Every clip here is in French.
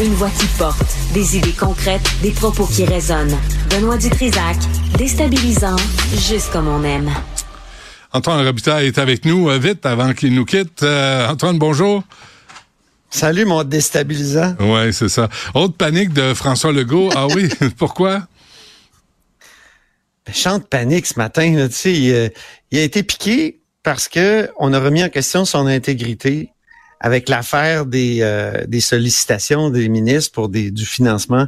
Une voix qui porte, des idées concrètes, des propos qui résonnent. Benoît Dutrisac, déstabilisant, juste comme on aime. Antoine Robitaille est avec nous euh, vite avant qu'il nous quitte. Euh, Antoine, bonjour. Salut, mon déstabilisant. Oui, c'est ça. Autre panique de François Legault. Ah oui, pourquoi? Ben, chante panique ce matin. tu sais, il, il, a été piqué parce que on a remis en question son intégrité avec l'affaire des, euh, des sollicitations des ministres pour des, du financement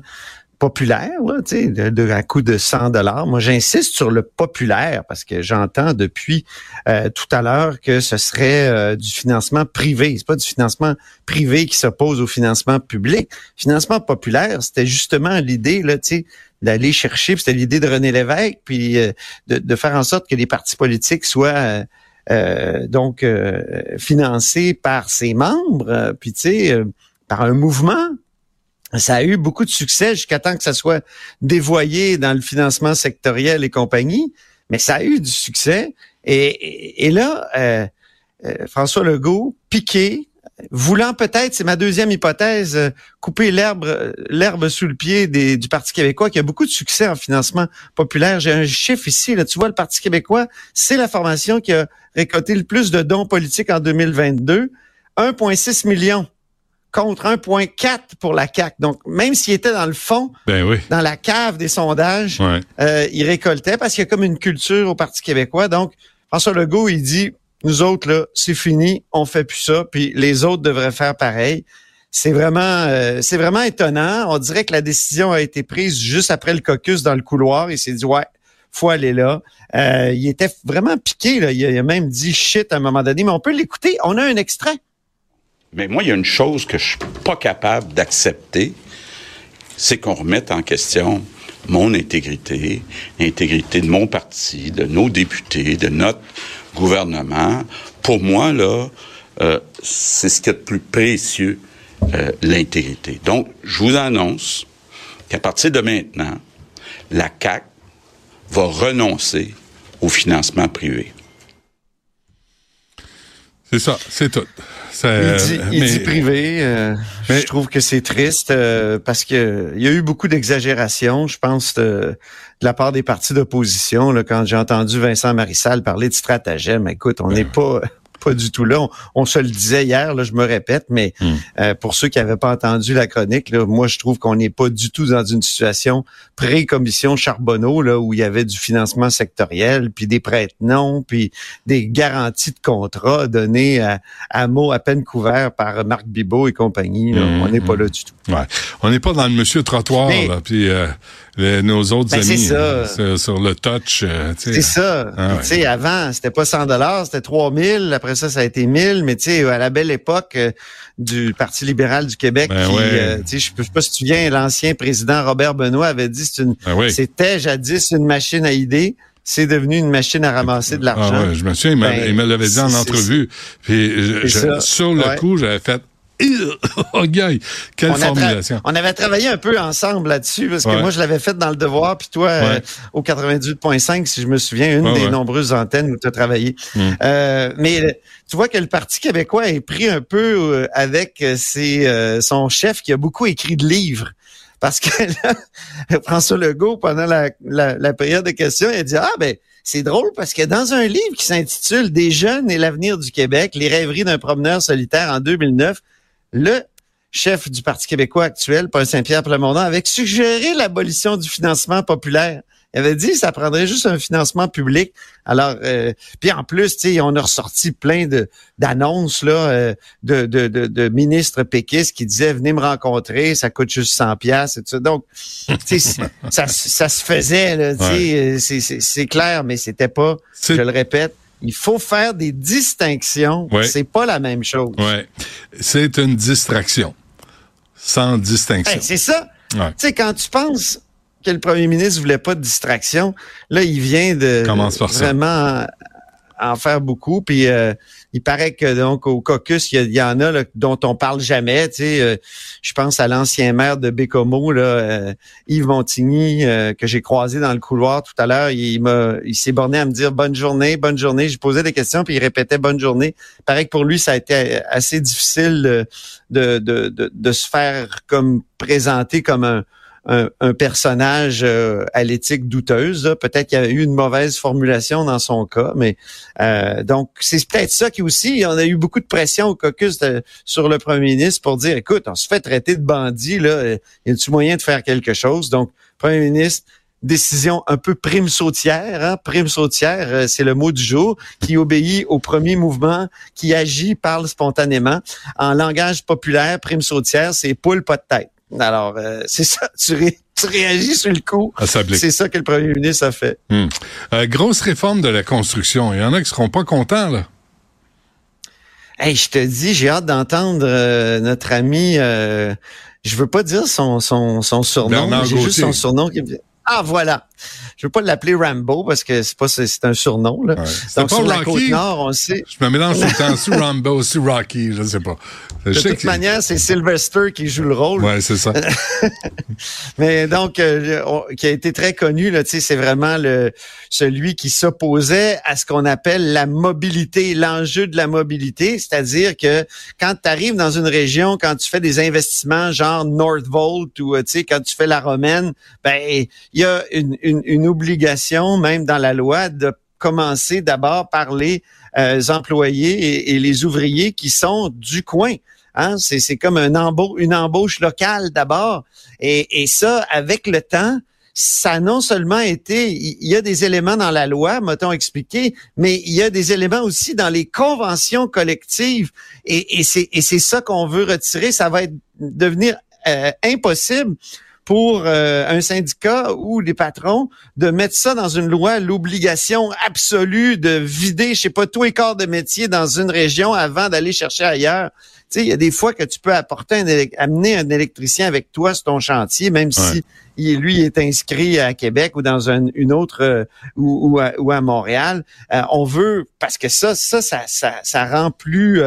populaire, là, de, de, à coût de 100 dollars. Moi, j'insiste sur le populaire parce que j'entends depuis euh, tout à l'heure que ce serait euh, du financement privé. C'est pas du financement privé qui s'oppose au financement public. Financement populaire, c'était justement l'idée là, d'aller chercher. C'était l'idée de René Lévesque, puis de, de, faire en sorte que les partis politiques soient euh, donc euh, financé par ses membres, euh, puis tu sais, par un mouvement. Ça a eu beaucoup de succès jusqu'à temps que ça soit dévoyé dans le financement sectoriel et compagnie, mais ça a eu du succès. Et, et, là, François Legault, piqué, voulant peut-être, c'est ma deuxième hypothèse, euh, couper l'herbe euh, l'herbe sous le pied des, du Parti québécois, qui a beaucoup de succès en financement populaire. J'ai un chiffre ici, là, tu vois, le Parti québécois, c'est la formation qui a récolté le plus de dons politiques en 2022, 1,6 million contre 1,4 pour la CAC. Donc, même s'il était dans le fond, ben oui. dans la cave des sondages, euh, il récoltait parce qu'il y a comme une culture au Parti québécois. Donc, François Legault, il dit, nous autres, là, c'est fini, on fait plus ça, puis les autres devraient faire pareil. C'est vraiment, euh, c'est vraiment étonnant. On dirait que la décision a été prise juste après le caucus dans le couloir. Il s'est dit, ouais, faut aller là. Euh, il était vraiment piqué. Là. Il, a, même dit shit à un moment donné, mais on peut l'écouter. On a un extrait. Mais moi, il y a une chose que je suis pas capable d'accepter, c'est qu'on remette en question mon intégrité, l'intégrité de mon parti, de nos députés, de notre gouvernement. Pour moi, là, euh, c'est ce qui est de plus précieux, euh, l'intégrité. Donc, je vous annonce qu'à partir de maintenant, la CAC va renoncer au financement privé. C'est ça, c'est tout. Il dit, il dit privé. Euh, je trouve que c'est triste euh, parce que il y a eu beaucoup d'exagération, je pense, de, la part des partis d'opposition. Quand j'ai entendu Vincent Marissal parler de stratagème, écoute, on n'est pas pas du tout là. On, se le disait hier, là, je me répète, mais hmm. euh, pour ceux qui n'avaient pas entendu la chronique, là, moi je trouve qu'on n'est pas du tout dans une situation pré-commission Charbonneau, là, où il y avait du financement sectoriel, puis des prêts non, puis des garanties de contrat données à, à mots à peine couverts par Marc Bibot et compagnie. Hmm, on n'est pas hmm. là du tout. Ouais. On n'est pas dans le monsieur trottoir, là, puis euh, nos autres ben, amis euh, sur, le touch. c'est ça. Ah, tu sais, avant, c'était pas 100 dollars, c'était 3000. Après ça, ça a été 1000. Mais tu sais, à la belle époque euh, du Parti libéral du Québec, ben euh, tu sais, je sais pas si tu viens, l'ancien président Robert Benoît avait dit c'est une, ben c'était jadis une machine à idées c'est devenu une machine à ramasser de ah l'argent. je me souviens, il, ben, me l'avait dit en entrevue. Puis sur le coup, j'avais fait oh, quelle on formulation. On avait travaillé un peu ensemble là-dessus parce que moi je l'avais fait dans le devoir puis toi euh, au 98.5 si je me souviens une des nombreuses antennes où tu as travaillé. Hmm. Euh, mais tu vois que le Parti québécois est pris un peu euh, avec ses, son chef qui a beaucoup écrit de livres. Parce que là, François Legault, pendant la, la, la période de questions, il a dit Ah ben c'est drôle parce que dans un livre qui s'intitule Des jeunes et l'avenir du Québec, les rêveries d'un promeneur solitaire en 2009, le chef du Parti québécois actuel, Paul Saint-Pierre Plamondon, avait suggéré l'abolition du financement populaire. Il avait dit que ça prendrait juste un financement public. Alors, euh, puis en plus, on a ressorti plein de d'annonces là euh, de, de, de, ministres péquistes qui disaient venez me rencontrer, ça coûte juste 100 pièces et tout ça. Donc, ça, ça se faisait euh, c'est clair, mais c'était pas, je le répète, il faut faire des distinctions. C'est pas la même chose. Ouais. C'est une distraction. Sans distinction. c'est ça. Tu sais, quand tu penses que le premier ministre voulait pas de distraction, là, il vient de Commence par vraiment en faire beaucoup. Puis euh, il paraît que donc au caucus, il y, en a dont on parle jamais. Tu sais, euh, je pense à l'ancien maire de Bécomo, là, euh, Yves Montigny, que j'ai croisé dans le couloir tout à l'heure. Il m'a, il s'est borné à me dire bonne journée, bonne journée. Je posais des questions puis il répétait bonne journée. Il paraît que pour lui, ça a été assez difficile de, de, de, de se faire comme présenter comme un un, personnage euh, à l'éthique douteuse. Peut-être qu'il y a eu une mauvaise formulation dans son cas, mais euh, donc c'est peut-être ça qui aussi, on a eu beaucoup de pression au caucus sur le premier ministre pour dire, écoute, on se fait traiter de bandit, là, y a-t-il moyen de faire quelque chose? Donc, premier ministre, décision un peu prime sautière, hein? prime sautière, euh, c'est le mot du jour, qui obéit au premier mouvement, qui agit, parle spontanément. En langage populaire, prime sautière, c'est poule pas de tête. Alors, euh, c'est ça, tu, réagis sur le coup. Ah, c'est ça que le premier ministre a fait. Hmm. Euh, grosse réforme de la construction. Il y en a qui seront pas contents, là. Hey, je te dis, j'ai hâte d'entendre euh, notre ami, euh, je veux pas dire son, son, son surnom, j'ai juste son surnom qui Ah, voilà je veux pas l'appeler Rambo parce que c'est pas c'est un surnom là. Donc sur la côte nord, on sait. Je me mélange tout le temps sur Rambo, sur Rocky, je sais pas. de toute manière, c'est Sylvester qui joue le rôle. Ouais, c'est ça. Mais donc euh, qui a été très connu là, tu sais, c'est vraiment le celui qui s'opposait à ce qu'on appelle la mobilité, l'enjeu de la mobilité, c'est-à-dire que quand tu arrives dans une région, quand tu fais des investissements genre Northvolt ou euh, tu sais quand tu fais la romaine, ben il y a une, une, une obligation, même dans la loi, de commencer d'abord par les euh, employés et, les ouvriers qui sont du coin. Hein? C'est comme un une embauche locale d'abord. Et, et ça, avec le temps, ça a non seulement été, il y a des éléments dans la loi, m'a-t-on expliqué, mais il y a des éléments aussi dans les conventions collectives. Et, et c'est ça qu'on veut retirer. Ça va être, devenir euh, impossible pour euh, un syndicat ou les patrons de mettre ça dans une loi, l'obligation absolue de vider, je sais pas, tous les corps de métier dans une région avant d'aller chercher ailleurs. Tu sais, il y a des fois que tu peux apporter un, amener un électricien avec toi sur ton chantier, même si il, lui est inscrit à Québec ou dans une autre euh, ou, ou, à, Montréal. Euh, on veut parce que ça, ça, ça, ça, rend plus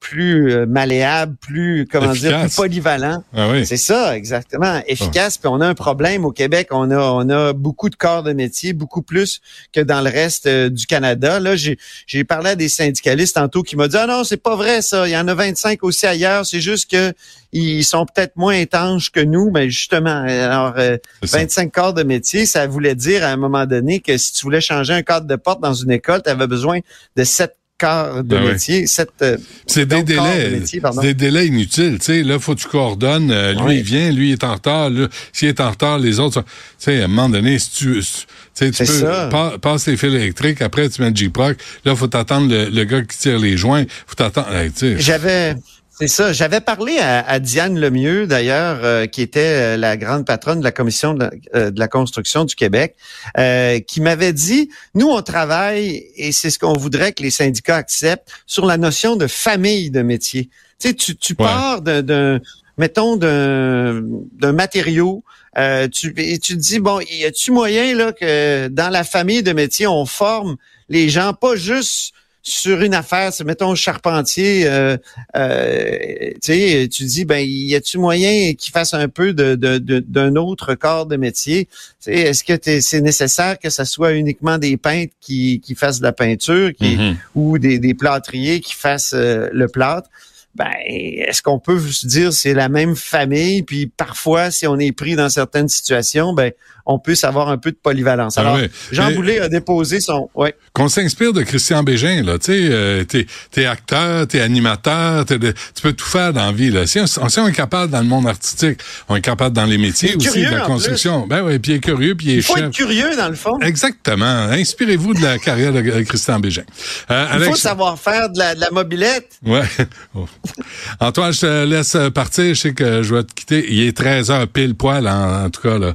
plus euh, malléable, plus comment dire, plus polyvalent. Ah oui. C'est ça, exactement, efficace. Puis on a un problème au Québec, on a on a beaucoup de corps de métier, beaucoup plus que dans le reste euh, du Canada. Là, j'ai j'ai parlé à des syndicalistes tantôt qui m'ont dit ah non c'est pas vrai ça, il y en a 25 aussi ailleurs. C'est juste que ils sont peut-être moins étanches que nous, mais justement, alors 25 euh, corps de métier, ça voulait dire à un moment donné que si tu voulais changer un cadre de porte dans une école, tu avais besoin de sept de ben métier, euh, c'est des délais, des délais inutiles. Tu sais, là, faut que tu coordonnes. Euh, lui, il vient, lui, il est en retard. S'il est en retard, les autres. Tu sais, à un moment donné, si tu, tu, tu peux passer les fils électriques, après tu mets le G-Proc. Là, faut t'attendre le, gars qui tire les joints. Faut t'attendre. J'avais c'est ça. J'avais parlé à, Diane Lemieux, d'ailleurs, euh, qui était euh, la grande patronne de la commission de la, euh, construction du Québec, qui m'avait dit, nous, on travaille, et c'est ce qu'on voudrait que les syndicats acceptent, sur la notion de famille de métier. Tu sais, tu, tu pars d'un, mettons, d'un, matériau, tu, et tu te dis, bon, y a-tu moyen là que dans la famille de métier, on forme les gens, pas juste sur une affaire, mettons charpentier, euh, euh, tu tu dis ben y a-tu moyen qu'il fasse un peu de, d'un autre corps de métier? Est-ce que c'est nécessaire que ce soit uniquement des peintres qui, qui fassent de la peinture, qui, mm-hmm. ou des, des plâtriers qui fassent euh, le plâtre? Ben, est-ce qu'on peut se dire c'est la même famille, puis parfois, si on est pris dans certaines situations, ben, on peut savoir un peu de polyvalence. Ah Alors, Jean Boulet a déposé son... Ouais. Qu'on s'inspire de Christian Bégin, là, tu sais, euh, t'es, es acteur, t'es animateur, tu peux tout faire dans la vie, là. Si on, on, est capable dans le monde artistique, on est capable dans les métiers aussi, de la construction. Ben oui, puis il est curieux, puis il est Il faut être curieux, dans le fond. Exactement. Inspirez-vous de la carrière de Christian Bégin. Euh, il faut savoir faire de la, de la mobilette. Ouais. Oh. Antoine, je te laisse partir. Je sais que je vais te quitter. Il est 13 heures pile poil, en, tout cas. là.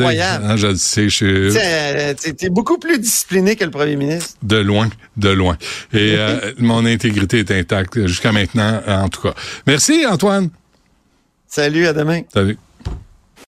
Incroyable. Hein, je sais. Je es beaucoup plus discipliné que le premier ministre. De loin, de loin. Et euh, mon intégrité est intacte jusqu'à maintenant, en tout cas. Merci, Antoine. Salut, à demain. Salut.